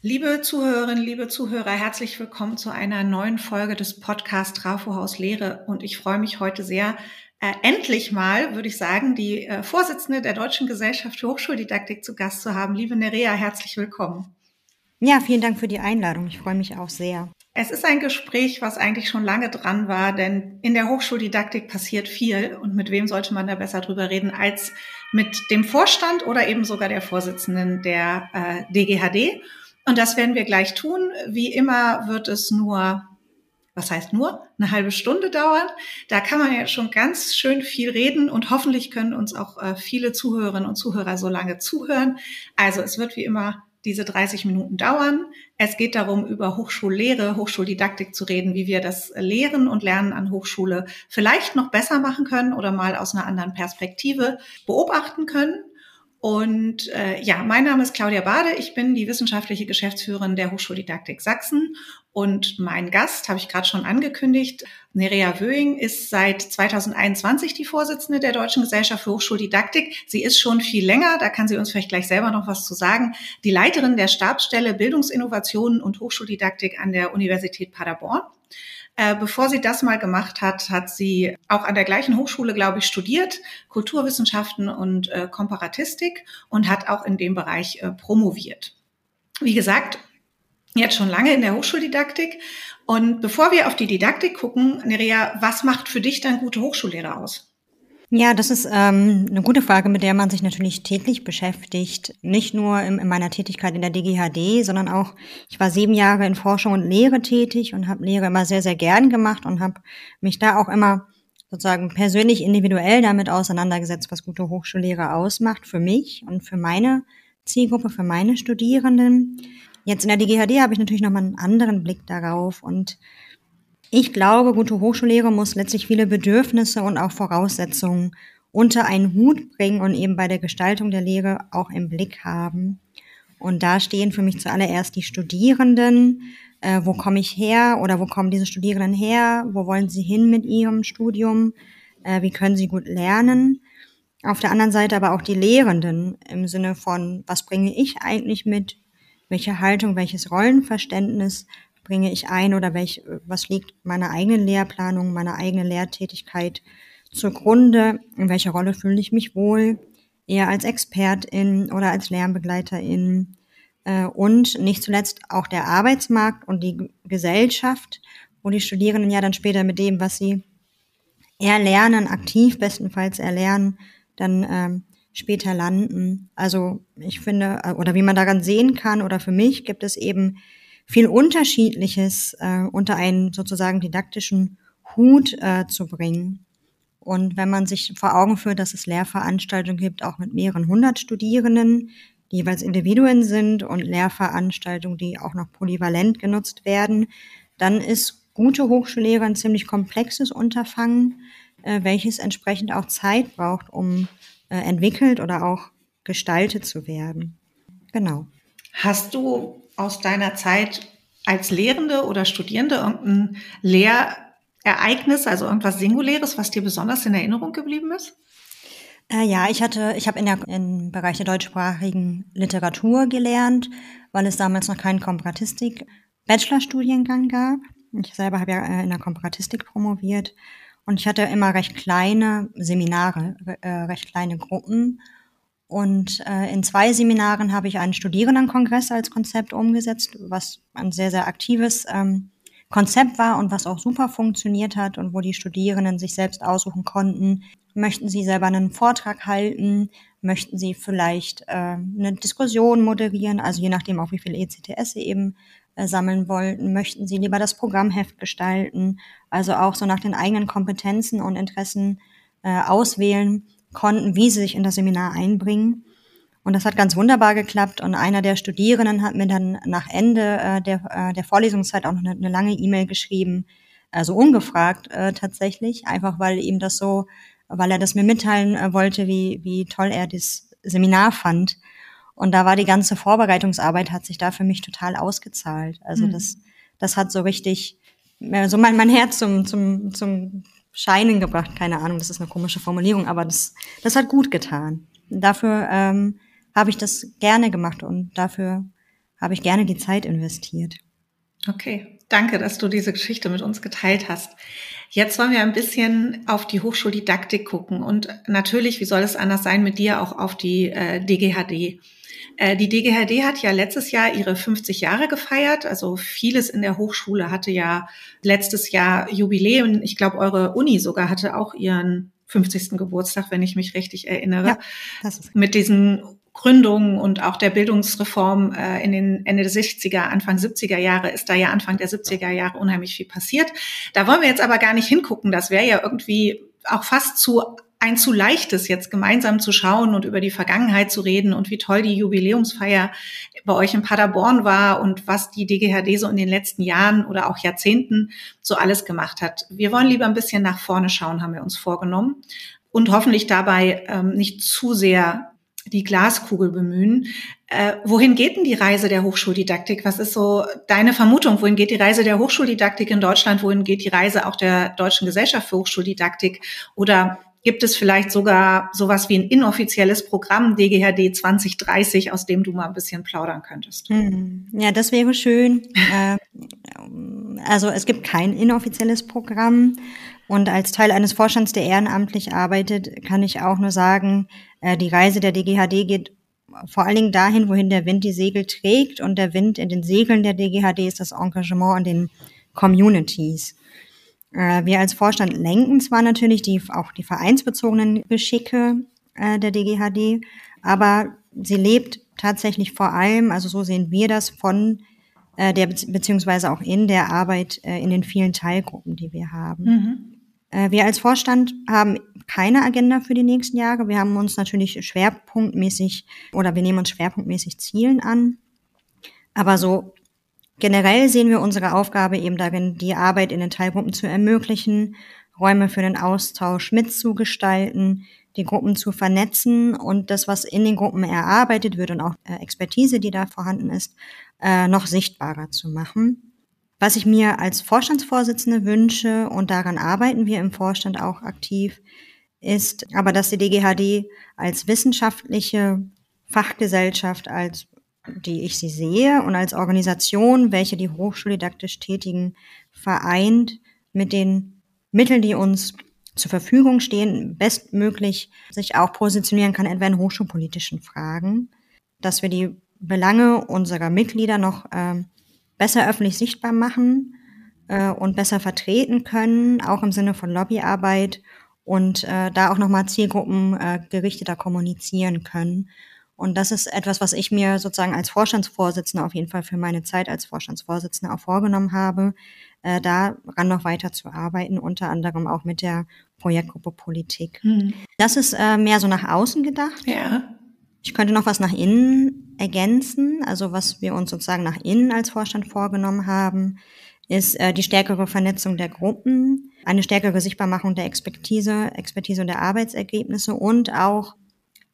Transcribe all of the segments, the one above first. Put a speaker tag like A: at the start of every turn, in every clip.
A: Liebe Zuhörerinnen, liebe Zuhörer, herzlich willkommen zu einer neuen Folge des Podcasts Trafohaus Lehre. Und ich freue mich heute sehr, äh, endlich mal, würde ich sagen, die äh, Vorsitzende der Deutschen Gesellschaft für Hochschuldidaktik zu Gast zu haben. Liebe Nerea, herzlich willkommen.
B: Ja, vielen Dank für die Einladung. Ich freue mich auch sehr.
A: Es ist ein Gespräch, was eigentlich schon lange dran war, denn in der Hochschuldidaktik passiert viel. Und mit wem sollte man da besser drüber reden als mit dem Vorstand oder eben sogar der Vorsitzenden der äh, DGHD? Und das werden wir gleich tun. Wie immer wird es nur, was heißt nur, eine halbe Stunde dauern. Da kann man ja schon ganz schön viel reden und hoffentlich können uns auch äh, viele Zuhörerinnen und Zuhörer so lange zuhören. Also es wird wie immer diese 30 Minuten dauern. Es geht darum, über Hochschullehre, Hochschuldidaktik zu reden, wie wir das Lehren und Lernen an Hochschule vielleicht noch besser machen können oder mal aus einer anderen Perspektive beobachten können. Und äh, ja, mein Name ist Claudia Bade. Ich bin die wissenschaftliche Geschäftsführerin der Hochschuldidaktik Sachsen. Und mein Gast, habe ich gerade schon angekündigt, Nerea Wöing ist seit 2021 die Vorsitzende der Deutschen Gesellschaft für Hochschuldidaktik. Sie ist schon viel länger, da kann sie uns vielleicht gleich selber noch was zu sagen, die Leiterin der Stabsstelle Bildungsinnovationen und Hochschuldidaktik an der Universität Paderborn. Äh, bevor sie das mal gemacht hat, hat sie auch an der gleichen Hochschule, glaube ich, studiert, Kulturwissenschaften und äh, Komparatistik und hat auch in dem Bereich äh, promoviert. Wie gesagt, jetzt schon lange in der Hochschuldidaktik. Und bevor wir auf die Didaktik gucken, Nerea, was macht für dich dann gute Hochschullehrer aus?
B: Ja, das ist ähm, eine gute Frage, mit der man sich natürlich täglich beschäftigt. Nicht nur in, in meiner Tätigkeit in der DGHD, sondern auch, ich war sieben Jahre in Forschung und Lehre tätig und habe Lehre immer sehr, sehr gern gemacht und habe mich da auch immer sozusagen persönlich individuell damit auseinandergesetzt, was gute Hochschullehre ausmacht für mich und für meine Zielgruppe, für meine Studierenden. Jetzt in der DGHD habe ich natürlich nochmal einen anderen Blick darauf und ich glaube, gute Hochschullehre muss letztlich viele Bedürfnisse und auch Voraussetzungen unter einen Hut bringen und eben bei der Gestaltung der Lehre auch im Blick haben. Und da stehen für mich zuallererst die Studierenden. Äh, wo komme ich her oder wo kommen diese Studierenden her? Wo wollen sie hin mit ihrem Studium? Äh, wie können sie gut lernen? Auf der anderen Seite aber auch die Lehrenden im Sinne von, was bringe ich eigentlich mit? Welche Haltung, welches Rollenverständnis bringe ich ein oder welch, was liegt meiner eigenen Lehrplanung, meiner eigenen Lehrtätigkeit zugrunde? In welcher Rolle fühle ich mich wohl? Eher als Expertin oder als Lernbegleiterin? Äh, und nicht zuletzt auch der Arbeitsmarkt und die Gesellschaft, wo die Studierenden ja dann später mit dem, was sie erlernen, aktiv bestenfalls erlernen, dann ähm, später landen. Also ich finde, äh, oder wie man daran sehen kann, oder für mich gibt es eben viel Unterschiedliches äh, unter einen sozusagen didaktischen Hut äh, zu bringen. Und wenn man sich vor Augen führt, dass es Lehrveranstaltungen gibt, auch mit mehreren hundert Studierenden, die jeweils Individuen sind und Lehrveranstaltungen, die auch noch polyvalent genutzt werden, dann ist gute Hochschullehre ein ziemlich komplexes Unterfangen, äh, welches entsprechend auch Zeit braucht, um äh, entwickelt oder auch gestaltet zu werden. Genau.
A: Hast du aus deiner Zeit als Lehrende oder Studierende irgendein Lehrereignis, also irgendwas Singuläres, was dir besonders in Erinnerung geblieben ist?
B: Äh, ja, ich hatte, ich habe in der, im Bereich der deutschsprachigen Literatur gelernt, weil es damals noch keinen Komparatistik Bachelorstudiengang gab. Ich selber habe ja äh, in der Komparatistik promoviert und ich hatte immer recht kleine Seminare, äh, recht kleine Gruppen und äh, in zwei Seminaren habe ich einen Studierendenkongress als Konzept umgesetzt, was ein sehr, sehr aktives ähm, Konzept war und was auch super funktioniert hat und wo die Studierenden sich selbst aussuchen konnten, möchten sie selber einen Vortrag halten, möchten sie vielleicht äh, eine Diskussion moderieren, also je nachdem auch wie viel ECTS sie eben äh, sammeln wollten, möchten sie lieber das Programmheft gestalten, also auch so nach den eigenen Kompetenzen und Interessen äh, auswählen konnten, wie sie sich in das Seminar einbringen. Und das hat ganz wunderbar geklappt. Und einer der Studierenden hat mir dann nach Ende äh, der, äh, der Vorlesungszeit auch noch eine, eine lange E-Mail geschrieben, also ungefragt äh, tatsächlich, einfach weil ihm das so, weil er das mir mitteilen äh, wollte, wie, wie toll er das Seminar fand. Und da war die ganze Vorbereitungsarbeit, hat sich da für mich total ausgezahlt. Also mhm. das, das hat so richtig, äh, so mein, mein Herz zum, zum, zum Scheinen gebracht. Keine Ahnung, das ist eine komische Formulierung, aber das, das hat gut getan. Dafür ähm, habe ich das gerne gemacht und dafür habe ich gerne die Zeit investiert.
A: Okay, danke, dass du diese Geschichte mit uns geteilt hast. Jetzt wollen wir ein bisschen auf die Hochschuldidaktik gucken und natürlich, wie soll es anders sein, mit dir auch auf die äh, DGHD. Äh, die DGHD hat ja letztes Jahr ihre 50 Jahre gefeiert. Also vieles in der Hochschule hatte ja letztes Jahr Jubiläum. Ich glaube, eure Uni sogar hatte auch ihren 50. Geburtstag, wenn ich mich richtig erinnere. Ja, das ist mit diesen Gründung und auch der Bildungsreform äh, in den Ende der 60er, Anfang 70er Jahre ist da ja Anfang der 70er Jahre unheimlich viel passiert. Da wollen wir jetzt aber gar nicht hingucken. Das wäre ja irgendwie auch fast zu ein zu leichtes, jetzt gemeinsam zu schauen und über die Vergangenheit zu reden und wie toll die Jubiläumsfeier bei euch in Paderborn war und was die DGHD so in den letzten Jahren oder auch Jahrzehnten so alles gemacht hat. Wir wollen lieber ein bisschen nach vorne schauen, haben wir uns vorgenommen und hoffentlich dabei ähm, nicht zu sehr die Glaskugel bemühen. Äh, wohin geht denn die Reise der Hochschuldidaktik? Was ist so deine Vermutung? Wohin geht die Reise der Hochschuldidaktik in Deutschland? Wohin geht die Reise auch der Deutschen Gesellschaft für Hochschuldidaktik? Oder gibt es vielleicht sogar sowas wie ein inoffizielles Programm DGHD 2030, aus dem du mal ein bisschen plaudern könntest?
B: Hm. Ja, das wäre schön. Äh, also es gibt kein inoffizielles Programm. Und als Teil eines Vorstands, der ehrenamtlich arbeitet, kann ich auch nur sagen, äh, die Reise der DGHD geht vor allen Dingen dahin, wohin der Wind die Segel trägt. Und der Wind in den Segeln der DGHD ist das Engagement an den Communities. Äh, wir als Vorstand lenken zwar natürlich die, auch die vereinsbezogenen Geschicke äh, der DGHD, aber sie lebt tatsächlich vor allem, also so sehen wir das, von der beziehungsweise auch in der Arbeit in den vielen Teilgruppen, die wir haben. Mhm. Äh, wir als Vorstand haben keine Agenda für die nächsten Jahre. Wir haben uns natürlich schwerpunktmäßig oder wir nehmen uns schwerpunktmäßig Zielen an. Aber so generell sehen wir unsere Aufgabe eben darin, die Arbeit in den Teilgruppen zu ermöglichen, Räume für den Austausch mitzugestalten, die Gruppen zu vernetzen und das, was in den Gruppen erarbeitet wird und auch äh, Expertise, die da vorhanden ist, äh, noch sichtbarer zu machen. Was ich mir als Vorstandsvorsitzende wünsche, und daran arbeiten wir im Vorstand auch aktiv, ist aber, dass die DGHD als wissenschaftliche Fachgesellschaft, als die ich sie sehe, und als Organisation, welche die hochschuldidaktisch Tätigen vereint, mit den Mitteln, die uns zur Verfügung stehen, bestmöglich sich auch positionieren kann, etwa in hochschulpolitischen Fragen, dass wir die Belange unserer Mitglieder noch äh, besser öffentlich sichtbar machen äh, und besser vertreten können, auch im Sinne von Lobbyarbeit und äh, da auch nochmal Zielgruppen äh, gerichteter kommunizieren können. Und das ist etwas, was ich mir sozusagen als Vorstandsvorsitzende auf jeden Fall für meine Zeit als Vorstandsvorsitzende auch vorgenommen habe, äh, daran noch weiter zu arbeiten, unter anderem auch mit der Projektgruppe Politik. Hm. Das ist äh, mehr so nach außen gedacht.
A: Ja.
B: Ich könnte noch was nach innen ergänzen. Also was wir uns sozusagen nach innen als Vorstand vorgenommen haben, ist äh, die stärkere Vernetzung der Gruppen, eine stärkere Sichtbarmachung der Expertise, Expertise und der Arbeitsergebnisse und auch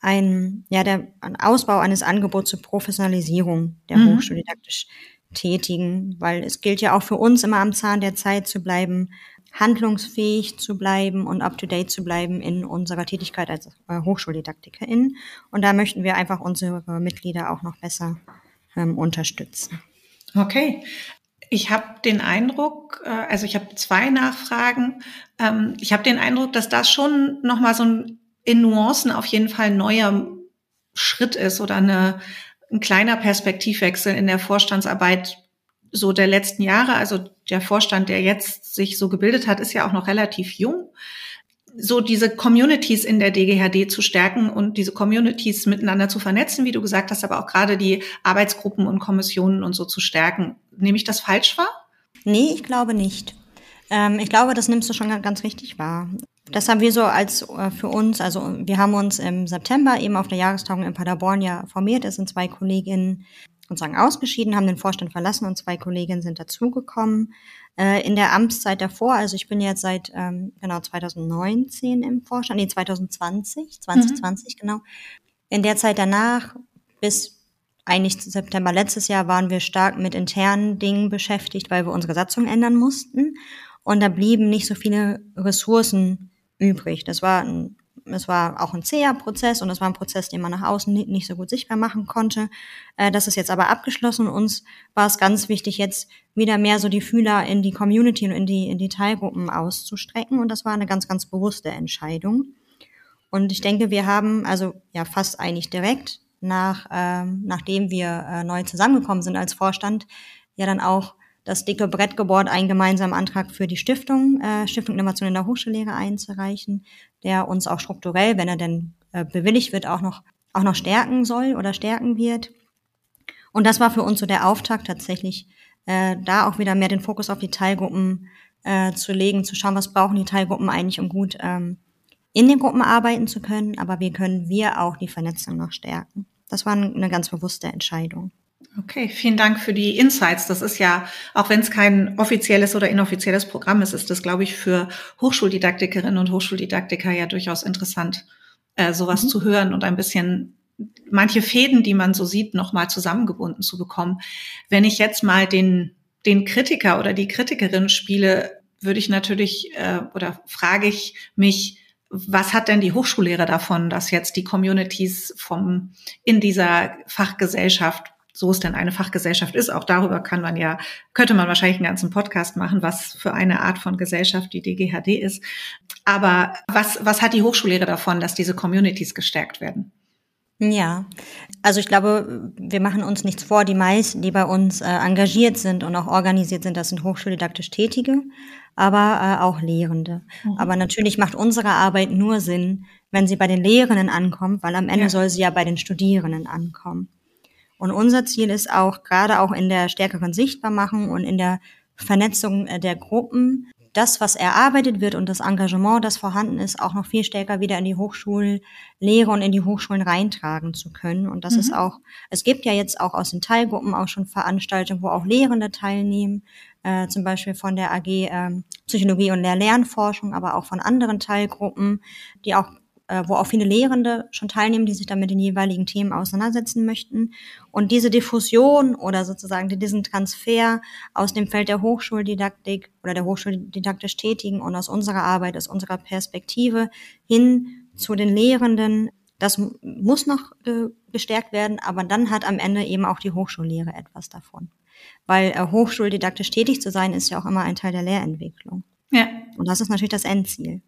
B: ein, ja, der ein Ausbau eines Angebots zur Professionalisierung der mhm. hochschuldidaktisch Tätigen, weil es gilt ja auch für uns immer am Zahn der Zeit zu bleiben, handlungsfähig zu bleiben und up-to-date zu bleiben in unserer Tätigkeit als äh, Hochschuldidaktikerin. Und da möchten wir einfach unsere Mitglieder auch noch besser ähm, unterstützen.
A: Okay. Ich habe den Eindruck, äh, also ich habe zwei Nachfragen. Ähm, ich habe den Eindruck, dass das schon nochmal so ein in Nuancen auf jeden Fall ein neuer Schritt ist oder eine, ein kleiner Perspektivwechsel in der Vorstandsarbeit so der letzten Jahre, also der Vorstand, der jetzt sich so gebildet hat, ist ja auch noch relativ jung. So diese Communities in der DGHD zu stärken und diese Communities miteinander zu vernetzen, wie du gesagt hast, aber auch gerade die Arbeitsgruppen und Kommissionen und so zu stärken. Nehme ich das falsch wahr?
B: Nee, ich glaube nicht. Ähm, ich glaube, das nimmst du schon ganz richtig wahr. Das haben wir so als äh, für uns, also wir haben uns im September eben auf der Jahrestagung in Paderborn ja formiert. Es sind zwei Kolleginnen sozusagen ausgeschieden, haben den Vorstand verlassen und zwei Kolleginnen sind dazugekommen. Äh, in der Amtszeit davor, also ich bin jetzt seit ähm, genau 2019 im Vorstand, nee 2020, 2020 mhm. genau. In der Zeit danach bis eigentlich September letztes Jahr waren wir stark mit internen Dingen beschäftigt, weil wir unsere Satzung ändern mussten. Und da blieben nicht so viele Ressourcen übrig. Das war ein es war auch ein zäher Prozess und es war ein Prozess, den man nach außen nicht so gut sichtbar machen konnte. Äh, das ist jetzt aber abgeschlossen. Uns war es ganz wichtig, jetzt wieder mehr so die Fühler in die Community und in die, in die Teilgruppen auszustrecken. Und das war eine ganz, ganz bewusste Entscheidung. Und ich denke, wir haben also ja fast eigentlich direkt nach, ähm, nachdem wir äh, neu zusammengekommen sind als Vorstand, ja dann auch das dicke Brett gebohrt, einen gemeinsamen Antrag für die Stiftung, äh, Stiftung Innovation in der Hochschullehre einzureichen, der uns auch strukturell, wenn er denn äh, bewilligt wird, auch noch, auch noch stärken soll oder stärken wird. Und das war für uns so der Auftakt tatsächlich, äh, da auch wieder mehr den Fokus auf die Teilgruppen äh, zu legen, zu schauen, was brauchen die Teilgruppen eigentlich, um gut ähm, in den Gruppen arbeiten zu können, aber wie können wir auch die Vernetzung noch stärken. Das war eine ganz bewusste Entscheidung.
A: Okay, vielen Dank für die Insights. Das ist ja, auch wenn es kein offizielles oder inoffizielles Programm ist, ist das, glaube ich, für Hochschuldidaktikerinnen und Hochschuldidaktiker ja durchaus interessant, äh, sowas mhm. zu hören und ein bisschen manche Fäden, die man so sieht, nochmal zusammengebunden zu bekommen. Wenn ich jetzt mal den, den Kritiker oder die Kritikerin spiele, würde ich natürlich äh, oder frage ich mich, was hat denn die Hochschullehre davon, dass jetzt die Communities vom in dieser Fachgesellschaft so es denn eine Fachgesellschaft ist. Auch darüber kann man ja, könnte man wahrscheinlich einen ganzen Podcast machen, was für eine Art von Gesellschaft die DGHD ist. Aber was, was hat die Hochschullehre davon, dass diese Communities gestärkt werden?
B: Ja, also ich glaube, wir machen uns nichts vor. Die meisten, die bei uns äh, engagiert sind und auch organisiert sind, das sind hochschuldidaktisch Tätige, aber äh, auch Lehrende. Mhm. Aber natürlich macht unsere Arbeit nur Sinn, wenn sie bei den Lehrenden ankommt, weil am Ende ja. soll sie ja bei den Studierenden ankommen. Und unser Ziel ist auch, gerade auch in der stärkeren Sichtbarmachung und in der Vernetzung äh, der Gruppen, das, was erarbeitet wird und das Engagement, das vorhanden ist, auch noch viel stärker wieder in die Hochschullehre und in die Hochschulen reintragen zu können. Und das mhm. ist auch, es gibt ja jetzt auch aus den Teilgruppen auch schon Veranstaltungen, wo auch Lehrende teilnehmen, äh, zum Beispiel von der AG äh, Psychologie und Lehr-Lernforschung, aber auch von anderen Teilgruppen, die auch äh, wo auch viele Lehrende schon teilnehmen, die sich dann mit den jeweiligen Themen auseinandersetzen möchten. Und diese Diffusion oder sozusagen diesen Transfer aus dem Feld der Hochschuldidaktik oder der hochschuldidaktisch Tätigen und aus unserer Arbeit, aus unserer Perspektive hin zu den Lehrenden, das muss noch äh, gestärkt werden, aber dann hat am Ende eben auch die Hochschullehre etwas davon. Weil äh, hochschuldidaktisch tätig zu sein, ist ja auch immer ein Teil der Lehrentwicklung. Ja. Und das ist natürlich das Endziel.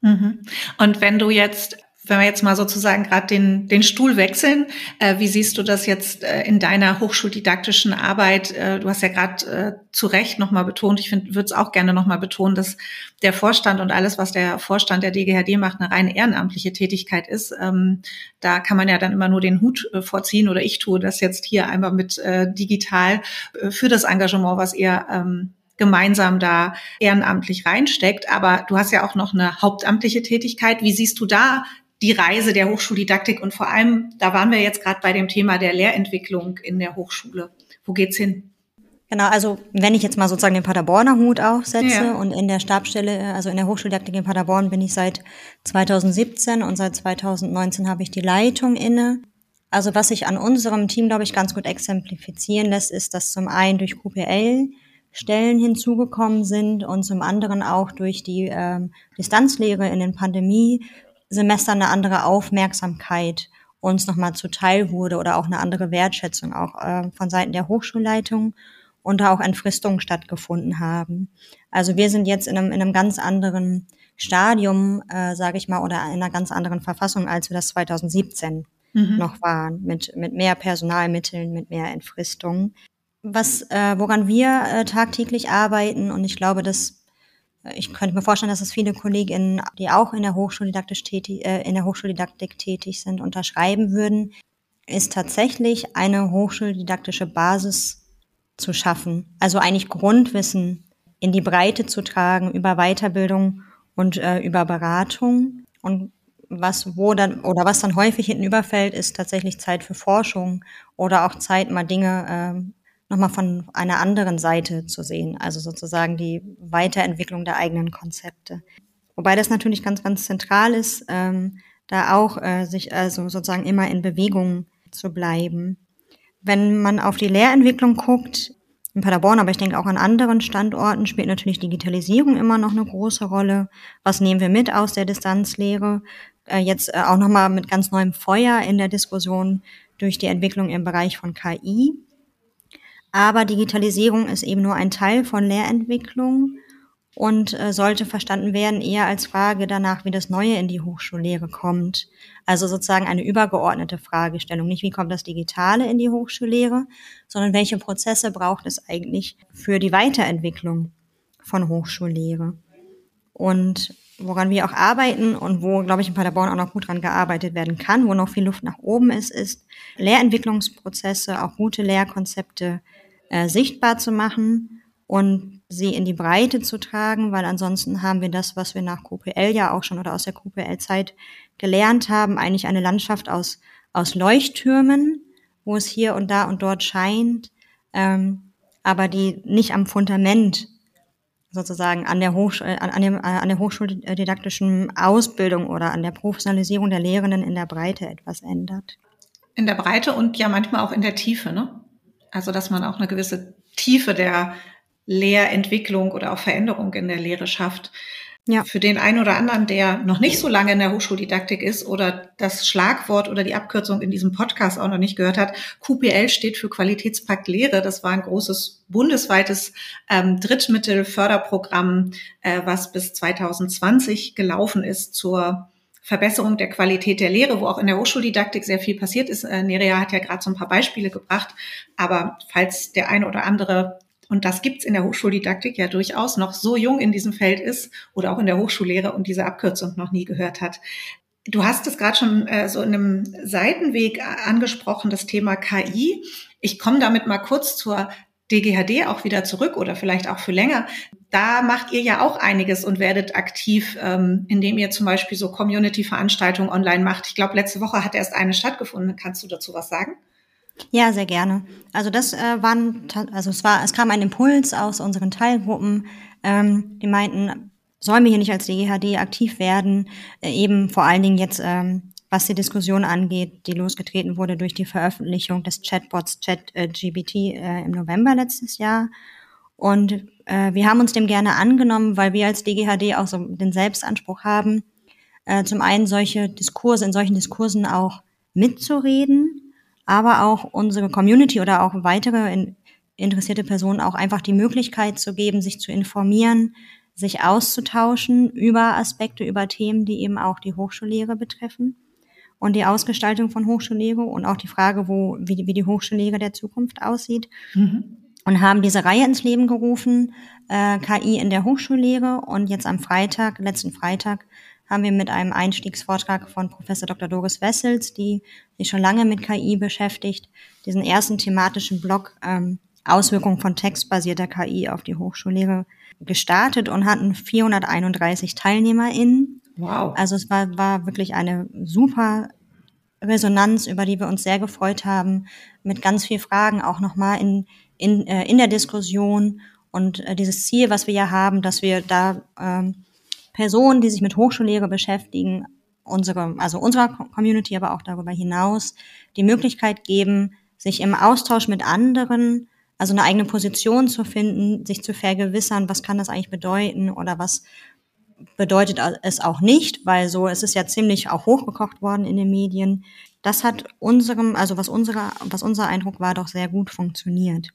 A: Mhm. Und wenn du jetzt wenn wir jetzt mal sozusagen gerade den, den Stuhl wechseln, äh, wie siehst du das jetzt äh, in deiner hochschuldidaktischen Arbeit? Äh, du hast ja gerade äh, zu Recht nochmal betont, ich würde es auch gerne nochmal betonen, dass der Vorstand und alles, was der Vorstand der DGHD macht, eine rein ehrenamtliche Tätigkeit ist. Ähm, da kann man ja dann immer nur den Hut äh, vorziehen oder ich tue das jetzt hier einmal mit äh, digital für das Engagement, was ihr ähm, gemeinsam da ehrenamtlich reinsteckt. Aber du hast ja auch noch eine hauptamtliche Tätigkeit. Wie siehst du da die Reise der Hochschuldidaktik und vor allem, da waren wir jetzt gerade bei dem Thema der Lehrentwicklung in der Hochschule. Wo geht's hin?
B: Genau, also wenn ich jetzt mal sozusagen den Paderborner Hut aufsetze ja. und in der Stabsstelle, also in der Hochschuldidaktik in Paderborn bin ich seit 2017 und seit 2019 habe ich die Leitung inne. Also was sich an unserem Team, glaube ich, ganz gut exemplifizieren lässt, ist, dass zum einen durch QPL Stellen hinzugekommen sind und zum anderen auch durch die ähm, Distanzlehre in den Pandemiesemestern eine andere Aufmerksamkeit uns nochmal zuteil wurde oder auch eine andere Wertschätzung auch äh, von Seiten der Hochschulleitung und da auch Entfristungen stattgefunden haben. Also wir sind jetzt in einem, in einem ganz anderen Stadium, äh, sage ich mal, oder in einer ganz anderen Verfassung, als wir das 2017 mhm. noch waren, mit, mit mehr Personalmitteln, mit mehr Entfristungen was, äh, woran wir äh, tagtäglich arbeiten, und ich glaube, dass äh, ich könnte mir vorstellen, dass es viele Kolleginnen, die auch in der Hochschuldidaktik tätig, äh, in der Hochschuldidaktik tätig sind, unterschreiben würden, ist tatsächlich eine hochschuldidaktische Basis zu schaffen. Also eigentlich Grundwissen in die Breite zu tragen über Weiterbildung und äh, über Beratung. Und was wo dann oder was dann häufig hinten überfällt, ist tatsächlich Zeit für Forschung oder auch Zeit, mal Dinge äh, nochmal von einer anderen Seite zu sehen, also sozusagen die Weiterentwicklung der eigenen Konzepte. Wobei das natürlich ganz, ganz zentral ist, ähm, da auch äh, sich also sozusagen immer in Bewegung zu bleiben. Wenn man auf die Lehrentwicklung guckt, in Paderborn, aber ich denke auch an anderen Standorten spielt natürlich Digitalisierung immer noch eine große Rolle. Was nehmen wir mit aus der Distanzlehre? Äh, jetzt äh, auch nochmal mit ganz neuem Feuer in der Diskussion durch die Entwicklung im Bereich von KI. Aber Digitalisierung ist eben nur ein Teil von Lehrentwicklung und äh, sollte verstanden werden eher als Frage danach, wie das Neue in die Hochschullehre kommt. Also sozusagen eine übergeordnete Fragestellung. Nicht, wie kommt das Digitale in die Hochschullehre, sondern welche Prozesse braucht es eigentlich für die Weiterentwicklung von Hochschullehre. Und woran wir auch arbeiten und wo, glaube ich, in Paderborn auch noch gut dran gearbeitet werden kann, wo noch viel Luft nach oben ist, ist Lehrentwicklungsprozesse, auch gute Lehrkonzepte äh, sichtbar zu machen und sie in die Breite zu tragen, weil ansonsten haben wir das, was wir nach QPL ja auch schon oder aus der QPL-Zeit gelernt haben, eigentlich eine Landschaft aus, aus Leuchttürmen, wo es hier und da und dort scheint, ähm, aber die nicht am Fundament sozusagen an der, Hochsch äh, an, dem, äh, an der hochschuldidaktischen Ausbildung oder an der Professionalisierung der Lehrenden in der Breite etwas ändert.
A: In der Breite und ja manchmal auch in der Tiefe, ne? Also dass man auch eine gewisse Tiefe der Lehrentwicklung oder auch Veränderung in der Lehre schafft. Ja. Für den einen oder anderen, der noch nicht so lange in der Hochschuldidaktik ist oder das Schlagwort oder die Abkürzung in diesem Podcast auch noch nicht gehört hat, QPL steht für Qualitätspakt Lehre. Das war ein großes bundesweites ähm, Drittmittelförderprogramm, äh, was bis 2020 gelaufen ist zur Verbesserung der Qualität der Lehre, wo auch in der Hochschuldidaktik sehr viel passiert ist. Äh, Nerea hat ja gerade so ein paar Beispiele gebracht, aber falls der eine oder andere und das gibt's in der Hochschuldidaktik ja durchaus noch so jung in diesem Feld ist oder auch in der Hochschullehre und diese Abkürzung noch nie gehört hat. Du hast es gerade schon äh, so in einem Seitenweg angesprochen, das Thema KI. Ich komme damit mal kurz zur DGHD auch wieder zurück oder vielleicht auch für länger. Da macht ihr ja auch einiges und werdet aktiv, ähm, indem ihr zum Beispiel so Community-Veranstaltungen online macht. Ich glaube, letzte Woche hat erst eine stattgefunden. Kannst du dazu was sagen?
B: Ja, sehr gerne. Also das äh, waren, also es war, es kam ein Impuls aus unseren Teilgruppen, ähm, die meinten, sollen wir hier nicht als DGHD aktiv werden, äh, eben vor allen Dingen jetzt, ähm, was die Diskussion angeht, die losgetreten wurde durch die Veröffentlichung des Chatbots ChatGBT äh, im November letztes Jahr. Und äh, wir haben uns dem gerne angenommen, weil wir als DGHD auch so den Selbstanspruch haben, äh, zum einen solche Diskurse, in solchen Diskursen auch mitzureden, aber auch unsere Community oder auch weitere in, interessierte Personen auch einfach die Möglichkeit zu geben, sich zu informieren, sich auszutauschen über Aspekte, über Themen, die eben auch die Hochschullehre betreffen und die Ausgestaltung von Hochschullehre und auch die Frage, wo, wie, die, wie die Hochschullehre der Zukunft aussieht. Mhm. Und haben diese Reihe ins Leben gerufen, äh, KI in der Hochschullehre. Und jetzt am Freitag, letzten Freitag, haben wir mit einem Einstiegsvortrag von Professor Dr. Doris Wessels, die sich schon lange mit KI beschäftigt, diesen ersten thematischen Block ähm, Auswirkungen von textbasierter KI auf die Hochschullehre gestartet und hatten 431 TeilnehmerInnen. Wow. Also es war, war wirklich eine super Resonanz, über die wir uns sehr gefreut haben, mit ganz viel Fragen auch nochmal in, in, äh, in der Diskussion und äh, dieses Ziel, was wir ja haben, dass wir da ähm, Personen, die sich mit Hochschullehre beschäftigen, unsere, also unserer Community, aber auch darüber hinaus, die Möglichkeit geben, sich im Austausch mit anderen, also eine eigene Position zu finden, sich zu vergewissern, was kann das eigentlich bedeuten oder was bedeutet es auch nicht, weil so es ist ja ziemlich auch hochgekocht worden in den Medien. Das hat unserem, also was unserer, was unser Eindruck war, doch sehr gut funktioniert.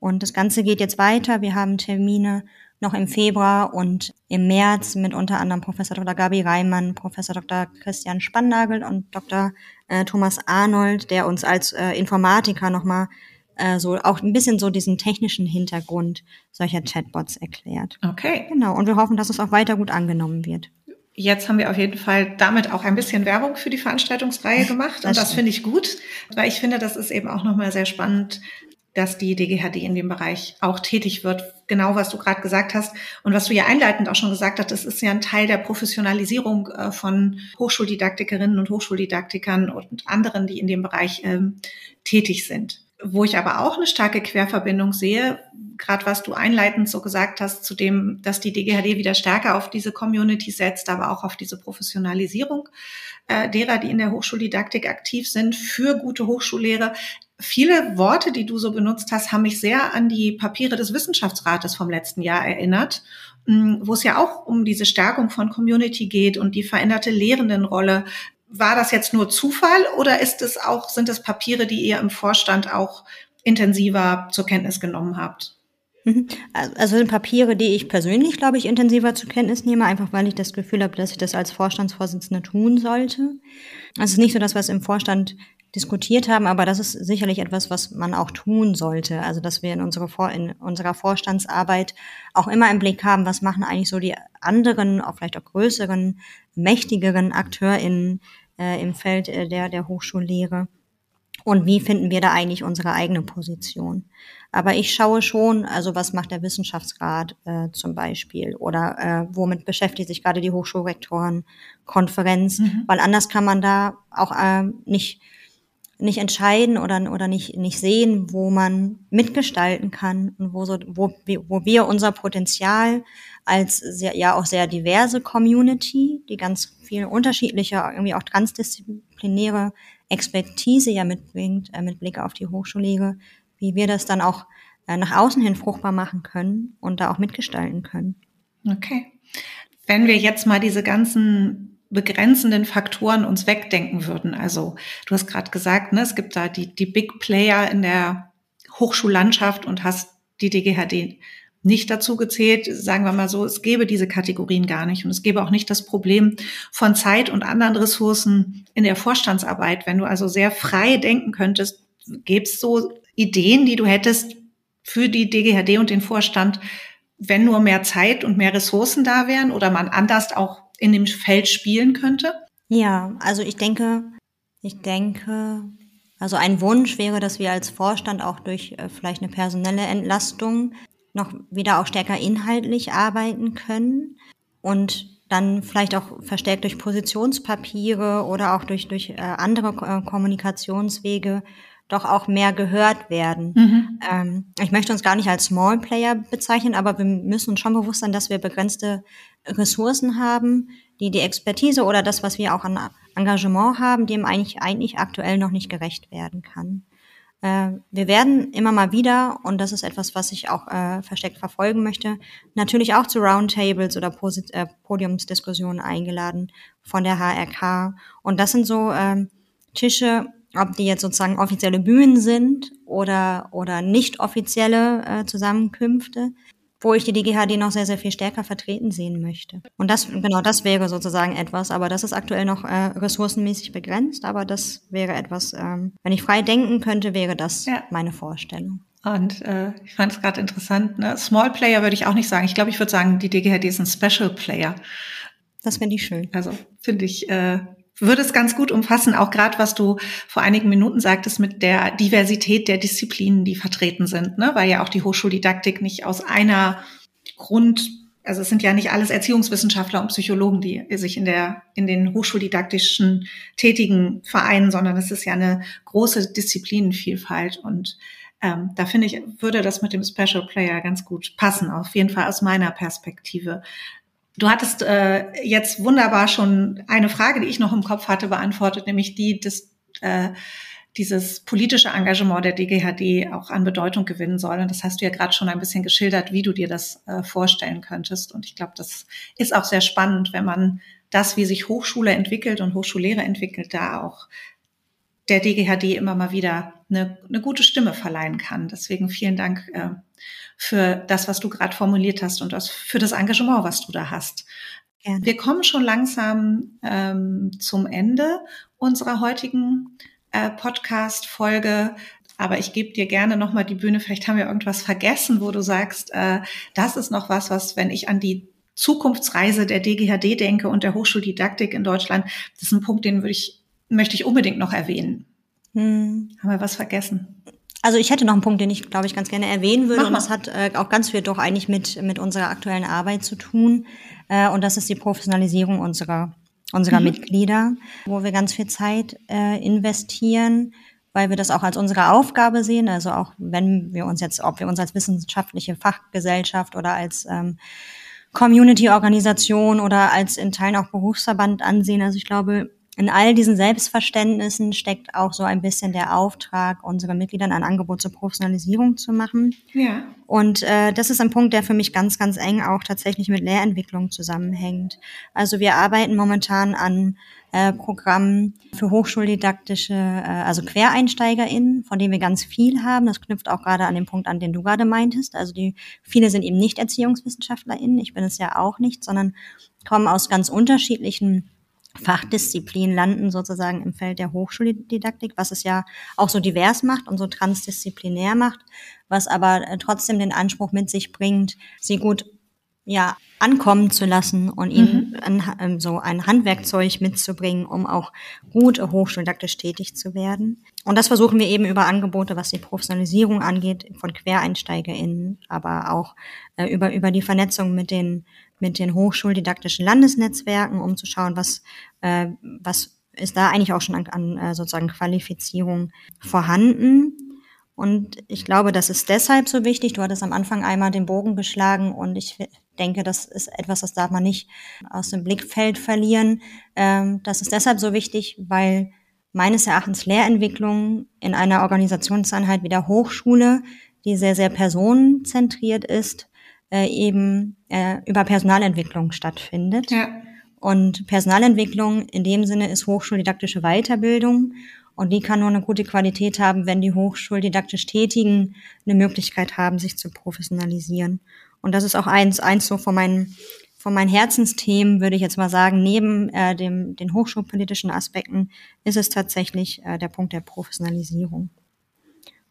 B: Und das Ganze geht jetzt weiter. Wir haben Termine noch im Februar und im März mit unter anderem Professor Dr. Gabi Reimann, Professor Dr. Christian Spannagel und Dr. Äh, Thomas Arnold, der uns als äh, Informatiker nochmal äh, so auch ein bisschen so diesen technischen Hintergrund solcher Chatbots erklärt.
A: Okay.
B: Genau. Und wir hoffen, dass es auch weiter gut angenommen wird.
A: Jetzt haben wir auf jeden Fall damit auch ein bisschen Werbung für die Veranstaltungsreihe gemacht. Und das finde ich gut, weil ich finde, das ist eben auch nochmal sehr spannend, dass die DGHD in dem Bereich auch tätig wird. Genau, was du gerade gesagt hast und was du ja einleitend auch schon gesagt hast, das ist ja ein Teil der Professionalisierung äh, von Hochschuldidaktikerinnen und Hochschuldidaktikern und anderen, die in dem Bereich ähm, tätig sind. Wo ich aber auch eine starke Querverbindung sehe, gerade was du einleitend so gesagt hast, zu dem, dass die DGHD wieder stärker auf diese Community setzt, aber auch auf diese Professionalisierung äh, derer, die in der Hochschuldidaktik aktiv sind, für gute Hochschullehre, Viele Worte, die du so benutzt hast, haben mich sehr an die Papiere des Wissenschaftsrates vom letzten Jahr erinnert, mm, wo es ja auch um diese Stärkung von Community geht und die veränderte Lehrendenrolle. War das jetzt nur Zufall oder ist es auch, sind es Papiere, die ihr im Vorstand auch intensiver zur Kenntnis genommen habt?
B: Mhm. Also sind Papiere, die ich persönlich, glaube ich, intensiver zur Kenntnis nehme, einfach weil ich das Gefühl habe, dass ich das als Vorstandsvorsitzende tun sollte. Also es ist nicht so, dass es im Vorstand diskutiert haben, aber das ist sicherlich etwas, was man auch tun sollte. Also, dass wir in, unsere Vor in unserer Vorstandsarbeit auch immer im Blick haben, was machen eigentlich so die anderen, auch vielleicht auch größeren, mächtigeren AkteurInnen äh, im Feld äh, der, der Hochschullehre. Und wie finden wir da eigentlich unsere eigene Position? Aber ich schaue schon, also was macht der Wissenschaftsrat äh, zum Beispiel oder äh, womit beschäftigt sich gerade die Hochschulrektorenkonferenz, mhm. weil anders kann man da auch äh, nicht nicht entscheiden oder, oder nicht, nicht sehen, wo man mitgestalten kann und wo, so, wo, wo wir unser Potenzial als sehr, ja auch sehr diverse Community, die ganz viel unterschiedliche, irgendwie auch transdisziplinäre Expertise ja mitbringt, äh, mit Blick auf die Hochschullehre, wie wir das dann auch äh, nach außen hin fruchtbar machen können und da auch mitgestalten können.
A: Okay. Wenn wir jetzt mal diese ganzen begrenzenden Faktoren uns wegdenken würden. Also du hast gerade gesagt, ne, es gibt da die, die Big Player in der Hochschullandschaft und hast die DGHD nicht dazu gezählt, sagen wir mal so, es gäbe diese Kategorien gar nicht und es gäbe auch nicht das Problem von Zeit und anderen Ressourcen in der Vorstandsarbeit. Wenn du also sehr frei denken könntest, gäbe es so Ideen, die du hättest für die DGHD und den Vorstand, wenn nur mehr Zeit und mehr Ressourcen da wären oder man anders auch in dem Feld spielen könnte?
B: Ja, also ich denke, ich denke, also ein Wunsch wäre, dass wir als Vorstand auch durch äh, vielleicht eine personelle Entlastung noch wieder auch stärker inhaltlich arbeiten können und dann vielleicht auch verstärkt durch Positionspapiere oder auch durch, durch äh, andere äh, Kommunikationswege doch auch mehr gehört werden. Mhm. Ähm, ich möchte uns gar nicht als Small Player bezeichnen, aber wir müssen uns schon bewusst sein, dass wir begrenzte Ressourcen haben, die die Expertise oder das, was wir auch an Engagement haben, dem eigentlich, eigentlich aktuell noch nicht gerecht werden kann. Äh, wir werden immer mal wieder, und das ist etwas, was ich auch äh, versteckt verfolgen möchte, natürlich auch zu Roundtables oder Posit äh, Podiumsdiskussionen eingeladen von der HRK. Und das sind so äh, Tische, ob die jetzt sozusagen offizielle Bühnen sind oder, oder nicht offizielle äh, Zusammenkünfte, wo ich die DGHD noch sehr, sehr viel stärker vertreten sehen möchte. Und das, genau, das wäre sozusagen etwas, aber das ist aktuell noch äh, ressourcenmäßig begrenzt, aber das wäre etwas, ähm, wenn ich frei denken könnte, wäre das ja. meine Vorstellung.
A: Und äh, ich fand es gerade interessant, ne? Small Player würde ich auch nicht sagen. Ich glaube, ich würde sagen, die DGHD ist ein Special Player.
B: Das finde ich schön.
A: Also finde ich äh, würde es ganz gut umfassen, auch gerade was du vor einigen Minuten sagtest mit der Diversität der Disziplinen, die vertreten sind, ne? weil ja auch die Hochschuldidaktik nicht aus einer Grund, also es sind ja nicht alles Erziehungswissenschaftler und Psychologen, die sich in der in den hochschuldidaktischen tätigen vereinen, sondern es ist ja eine große Disziplinenvielfalt und ähm, da finde ich, würde das mit dem Special Player ganz gut passen, auf jeden Fall aus meiner Perspektive. Du hattest äh, jetzt wunderbar schon eine Frage, die ich noch im Kopf hatte, beantwortet, nämlich die des äh, dieses politische Engagement der DGHD auch an Bedeutung gewinnen soll. Und das hast du ja gerade schon ein bisschen geschildert, wie du dir das äh, vorstellen könntest. Und ich glaube, das ist auch sehr spannend, wenn man das, wie sich Hochschule entwickelt und Hochschullehre entwickelt, da auch der DGHD immer mal wieder eine, eine gute Stimme verleihen kann. Deswegen vielen Dank äh, für das, was du gerade formuliert hast und das, für das Engagement, was du da hast. Gerne. Wir kommen schon langsam ähm, zum Ende unserer heutigen äh, Podcast-Folge. Aber ich gebe dir gerne nochmal die Bühne. Vielleicht haben wir irgendwas vergessen, wo du sagst, äh, das ist noch was, was, wenn ich an die Zukunftsreise der DGHD denke und der Hochschuldidaktik in Deutschland, das ist ein Punkt, den würde ich, möchte ich unbedingt noch erwähnen. Hm. Haben wir was vergessen?
B: Also ich hätte noch einen Punkt, den ich, glaube ich, ganz gerne erwähnen würde. Und das hat äh, auch ganz viel doch eigentlich mit, mit unserer aktuellen Arbeit zu tun. Äh, und das ist die Professionalisierung unserer, unserer mhm. Mitglieder, wo wir ganz viel Zeit äh, investieren, weil wir das auch als unsere Aufgabe sehen. Also auch wenn wir uns jetzt, ob wir uns als wissenschaftliche Fachgesellschaft oder als ähm, Community-Organisation oder als in Teilen auch Berufsverband ansehen. Also ich glaube, in all diesen Selbstverständnissen steckt auch so ein bisschen der Auftrag, unseren Mitgliedern ein Angebot zur Professionalisierung zu machen.
A: Ja.
B: Und äh, das ist ein Punkt, der für mich ganz, ganz eng auch tatsächlich mit Lehrentwicklung zusammenhängt. Also wir arbeiten momentan an äh, Programmen für hochschuldidaktische, äh, also QuereinsteigerInnen, von denen wir ganz viel haben. Das knüpft auch gerade an den Punkt an, den du gerade meintest. Also die viele sind eben nicht ErziehungswissenschaftlerInnen, ich bin es ja auch nicht, sondern kommen aus ganz unterschiedlichen Fachdisziplinen landen sozusagen im Feld der Hochschuldidaktik, was es ja auch so divers macht und so transdisziplinär macht, was aber äh, trotzdem den Anspruch mit sich bringt, sie gut ja ankommen zu lassen und ihnen mhm. ein, ähm, so ein Handwerkzeug mitzubringen, um auch gut hochschuldidaktisch tätig zu werden. Und das versuchen wir eben über Angebote, was die Professionalisierung angeht, von QuereinsteigerInnen, aber auch äh, über, über die Vernetzung mit den mit den hochschuldidaktischen Landesnetzwerken, um zu schauen, was, äh, was ist da eigentlich auch schon an, an äh, sozusagen Qualifizierung vorhanden. Und ich glaube, das ist deshalb so wichtig. Du hattest am Anfang einmal den Bogen geschlagen und ich denke, das ist etwas, das darf man nicht aus dem Blickfeld verlieren. Ähm, das ist deshalb so wichtig, weil meines Erachtens Lehrentwicklung in einer Organisationseinheit wie der Hochschule, die sehr, sehr personenzentriert ist, äh, eben äh, über Personalentwicklung stattfindet.
A: Ja.
B: Und Personalentwicklung in dem Sinne ist hochschuldidaktische Weiterbildung. Und die kann nur eine gute Qualität haben, wenn die hochschuldidaktisch Tätigen eine Möglichkeit haben, sich zu professionalisieren. Und das ist auch eins, eins so von meinen, von meinen Herzensthemen, würde ich jetzt mal sagen, neben äh, dem, den hochschulpolitischen Aspekten ist es tatsächlich äh, der Punkt der Professionalisierung.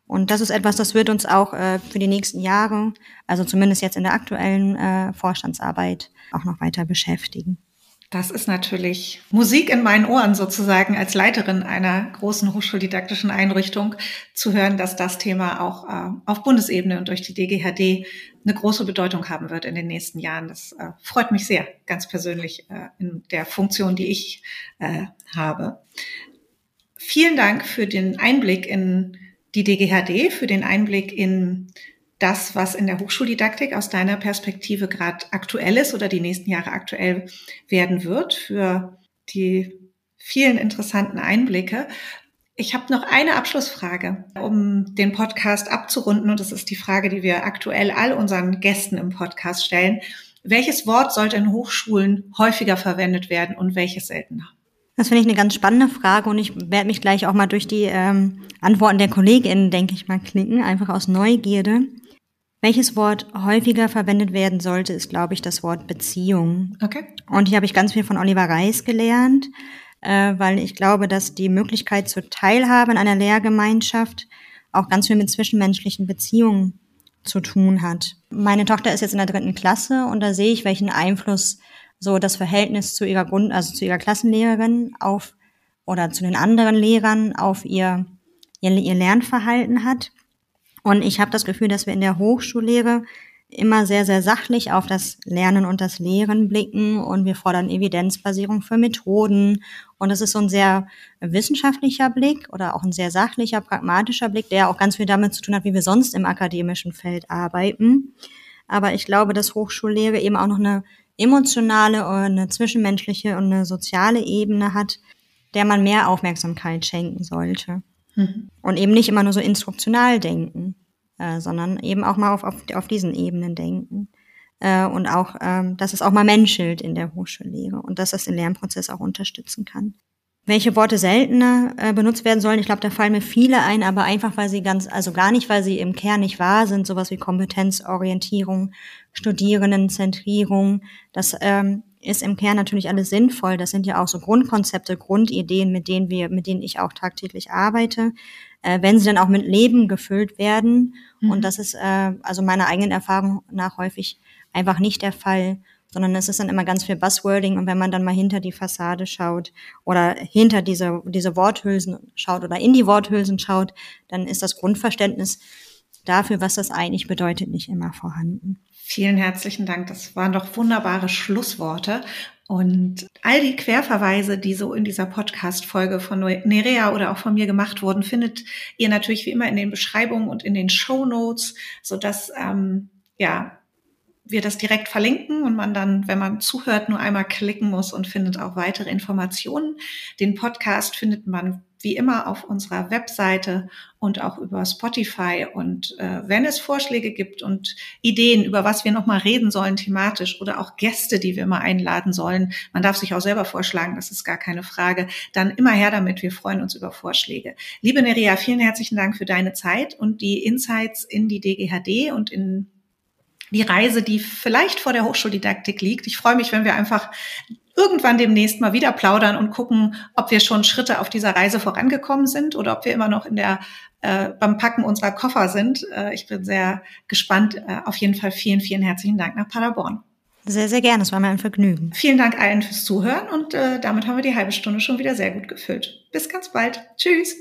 B: Und das ist etwas, das wird uns auch äh, für die nächsten Jahre, also zumindest jetzt in der aktuellen äh, Vorstandsarbeit, auch noch weiter beschäftigen.
A: Das ist natürlich Musik in meinen Ohren sozusagen als Leiterin einer großen hochschuldidaktischen Einrichtung zu hören, dass das Thema auch äh, auf Bundesebene und durch die DGHD eine große Bedeutung haben wird in den nächsten Jahren. Das äh, freut mich sehr, ganz persönlich äh, in der Funktion, die ich äh, habe. Vielen Dank für den Einblick in die DGHD für den Einblick in das, was in der Hochschuldidaktik aus deiner Perspektive gerade aktuell ist oder die nächsten Jahre aktuell werden wird, für die vielen interessanten Einblicke. Ich habe noch eine Abschlussfrage, um den Podcast abzurunden. Und das ist die Frage, die wir aktuell all unseren Gästen im Podcast stellen. Welches Wort sollte in Hochschulen häufiger verwendet werden und welches seltener?
B: Das finde ich eine ganz spannende Frage und ich werde mich gleich auch mal durch die ähm, Antworten der KollegInnen, denke ich mal, klicken, einfach aus Neugierde. Welches Wort häufiger verwendet werden sollte, ist, glaube ich, das Wort Beziehung.
A: Okay.
B: Und hier habe ich ganz viel von Oliver Reis gelernt, äh, weil ich glaube, dass die Möglichkeit zur Teilhabe in einer Lehrgemeinschaft auch ganz viel mit zwischenmenschlichen Beziehungen zu tun hat. Meine Tochter ist jetzt in der dritten Klasse und da sehe ich, welchen Einfluss so das Verhältnis zu ihrer Grund, also zu ihrer Klassenlehrerin auf oder zu den anderen Lehrern auf ihr, ihr, ihr Lernverhalten hat. Und ich habe das Gefühl, dass wir in der Hochschullehre immer sehr, sehr sachlich auf das Lernen und das Lehren blicken und wir fordern Evidenzbasierung für Methoden. Und das ist so ein sehr wissenschaftlicher Blick oder auch ein sehr sachlicher, pragmatischer Blick, der auch ganz viel damit zu tun hat, wie wir sonst im akademischen Feld arbeiten. Aber ich glaube, dass Hochschullehre eben auch noch eine emotionale und eine zwischenmenschliche und eine soziale Ebene hat, der man mehr Aufmerksamkeit schenken sollte. Mhm. Und eben nicht immer nur so instruktional denken, äh, sondern eben auch mal auf, auf, auf diesen Ebenen denken. Äh, und auch, ähm, dass es auch mal menschelt in der Hochschullehre und dass das den Lernprozess auch unterstützen kann welche Worte seltener äh, benutzt werden sollen. Ich glaube, da fallen mir viele ein, aber einfach, weil sie ganz, also gar nicht, weil sie im Kern nicht wahr sind, sowas wie Kompetenzorientierung, Studierendenzentrierung. Das ähm, ist im Kern natürlich alles sinnvoll. Das sind ja auch so Grundkonzepte, Grundideen, mit denen wir, mit denen ich auch tagtäglich arbeite, äh, wenn sie dann auch mit Leben gefüllt werden. Mhm. Und das ist äh, also meiner eigenen Erfahrung nach häufig einfach nicht der Fall sondern es ist dann immer ganz viel Buzzwording und wenn man dann mal hinter die Fassade schaut oder hinter diese, diese Worthülsen schaut oder in die Worthülsen schaut, dann ist das Grundverständnis dafür, was das eigentlich bedeutet, nicht immer vorhanden.
A: Vielen herzlichen Dank. Das waren doch wunderbare Schlussworte. Und all die Querverweise, die so in dieser Podcast-Folge von Nerea oder auch von mir gemacht wurden, findet ihr natürlich wie immer in den Beschreibungen und in den Show Notes, sodass ähm, ja wir das direkt verlinken und man dann, wenn man zuhört, nur einmal klicken muss und findet auch weitere Informationen. Den Podcast findet man wie immer auf unserer Webseite und auch über Spotify. Und äh, wenn es Vorschläge gibt und Ideen, über was wir nochmal reden sollen thematisch oder auch Gäste, die wir mal einladen sollen, man darf sich auch selber vorschlagen, das ist gar keine Frage, dann immer her damit. Wir freuen uns über Vorschläge. Liebe Neria, vielen herzlichen Dank für deine Zeit und die Insights in die DGHD und in die Reise, die vielleicht vor der Hochschuldidaktik liegt. Ich freue mich, wenn wir einfach irgendwann demnächst mal wieder plaudern und gucken, ob wir schon Schritte auf dieser Reise vorangekommen sind oder ob wir immer noch in der äh, beim Packen unserer Koffer sind. Äh, ich bin sehr gespannt. Äh, auf jeden Fall vielen, vielen herzlichen Dank nach Paderborn.
B: Sehr, sehr gerne. Es war mir ein Vergnügen.
A: Vielen Dank allen fürs Zuhören und äh, damit haben wir die halbe Stunde schon wieder sehr gut gefüllt. Bis ganz bald. Tschüss.